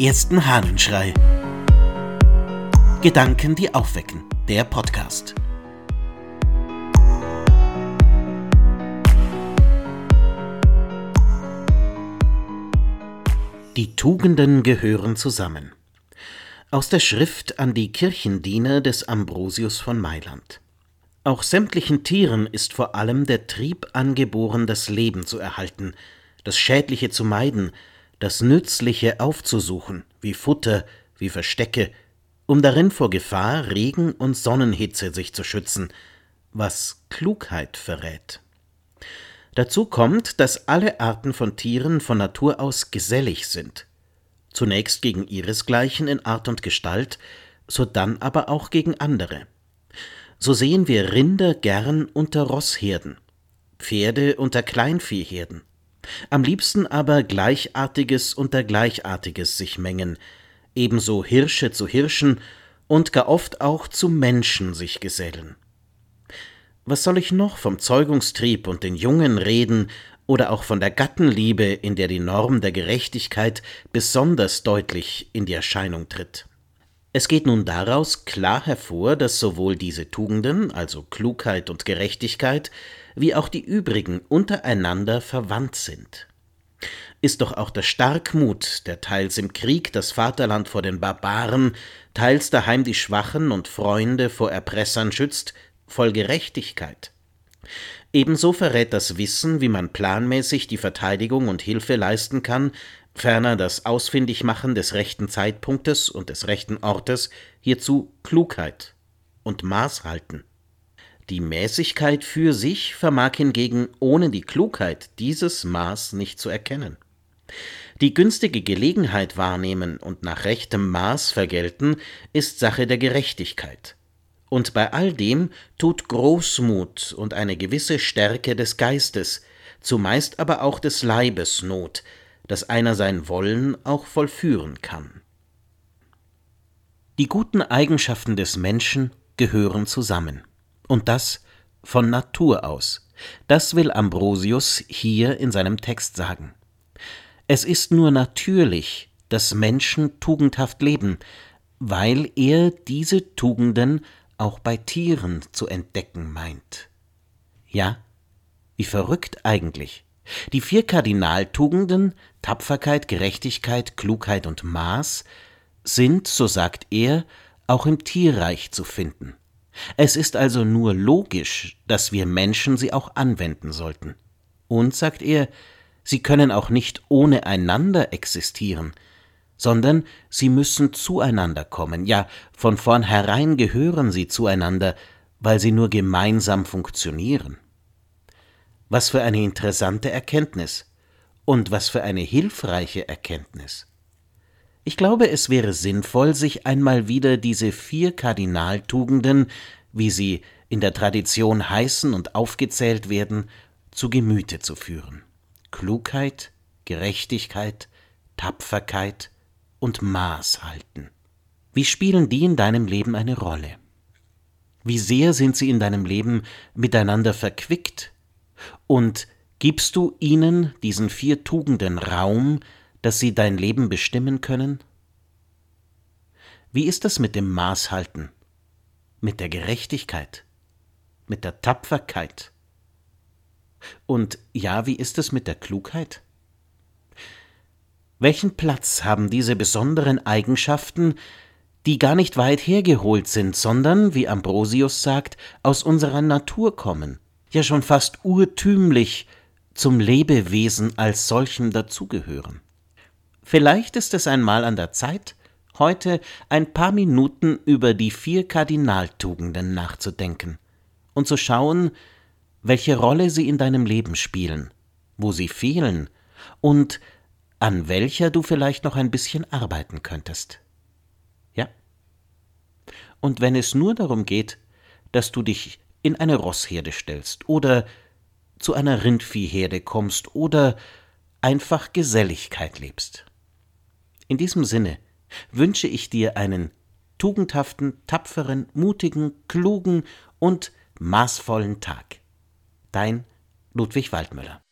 ersten Hahnenschrei. Gedanken, die aufwecken. Der Podcast. Die Tugenden gehören zusammen. Aus der Schrift an die Kirchendiener des Ambrosius von Mailand. Auch sämtlichen Tieren ist vor allem der Trieb angeboren, das Leben zu erhalten, das Schädliche zu meiden, das Nützliche aufzusuchen, wie Futter, wie Verstecke, um darin vor Gefahr, Regen und Sonnenhitze sich zu schützen, was Klugheit verrät. Dazu kommt, dass alle Arten von Tieren von Natur aus gesellig sind, zunächst gegen ihresgleichen in Art und Gestalt, sodann aber auch gegen andere. So sehen wir Rinder gern unter Rossherden, Pferde unter Kleinviehherden, am liebsten aber Gleichartiges unter Gleichartiges sich mengen, ebenso Hirsche zu Hirschen und gar oft auch zu Menschen sich gesellen. Was soll ich noch vom Zeugungstrieb und den Jungen reden oder auch von der Gattenliebe, in der die Norm der Gerechtigkeit besonders deutlich in die Erscheinung tritt? Es geht nun daraus klar hervor, dass sowohl diese Tugenden, also Klugheit und Gerechtigkeit, wie auch die übrigen untereinander verwandt sind. Ist doch auch der Starkmut, der teils im Krieg das Vaterland vor den Barbaren, teils daheim die Schwachen und Freunde vor Erpressern schützt, voll Gerechtigkeit. Ebenso verrät das Wissen, wie man planmäßig die Verteidigung und Hilfe leisten kann, ferner das Ausfindigmachen des rechten Zeitpunktes und des rechten Ortes, hierzu Klugheit und Maß halten. Die Mäßigkeit für sich vermag hingegen ohne die Klugheit dieses Maß nicht zu erkennen. Die günstige Gelegenheit wahrnehmen und nach rechtem Maß vergelten, ist Sache der Gerechtigkeit. Und bei all dem tut Großmut und eine gewisse Stärke des Geistes, zumeist aber auch des Leibes Not, dass einer sein Wollen auch vollführen kann. Die guten Eigenschaften des Menschen gehören zusammen und das von Natur aus. Das will Ambrosius hier in seinem Text sagen. Es ist nur natürlich, dass Menschen tugendhaft leben, weil er diese Tugenden auch bei Tieren zu entdecken meint. Ja, wie verrückt eigentlich. Die vier Kardinaltugenden Tapferkeit, Gerechtigkeit, Klugheit und Maß sind, so sagt er, auch im Tierreich zu finden. Es ist also nur logisch, dass wir Menschen sie auch anwenden sollten. Und, sagt er, sie können auch nicht ohne einander existieren, sondern sie müssen zueinander kommen, ja, von vornherein gehören sie zueinander, weil sie nur gemeinsam funktionieren. Was für eine interessante Erkenntnis und was für eine hilfreiche Erkenntnis. Ich glaube, es wäre sinnvoll, sich einmal wieder diese vier Kardinaltugenden, wie sie in der Tradition heißen und aufgezählt werden, zu Gemüte zu führen. Klugheit, Gerechtigkeit, Tapferkeit und Maß halten. Wie spielen die in deinem Leben eine Rolle? Wie sehr sind sie in deinem Leben miteinander verquickt? Und gibst du ihnen, diesen vier Tugenden, Raum, dass sie dein Leben bestimmen können? Wie ist es mit dem Maßhalten, mit der Gerechtigkeit, mit der Tapferkeit? Und ja, wie ist es mit der Klugheit? Welchen Platz haben diese besonderen Eigenschaften, die gar nicht weit hergeholt sind, sondern, wie Ambrosius sagt, aus unserer Natur kommen, ja schon fast urtümlich zum Lebewesen als solchem dazugehören? Vielleicht ist es einmal an der Zeit, heute ein paar Minuten über die vier Kardinaltugenden nachzudenken und zu schauen, welche Rolle sie in deinem Leben spielen, wo sie fehlen und an welcher du vielleicht noch ein bisschen arbeiten könntest. Ja? Und wenn es nur darum geht, dass du dich in eine Rossherde stellst oder zu einer Rindviehherde kommst oder einfach Geselligkeit lebst. In diesem Sinne wünsche ich dir einen tugendhaften, tapferen, mutigen, klugen und maßvollen Tag. Dein Ludwig Waldmüller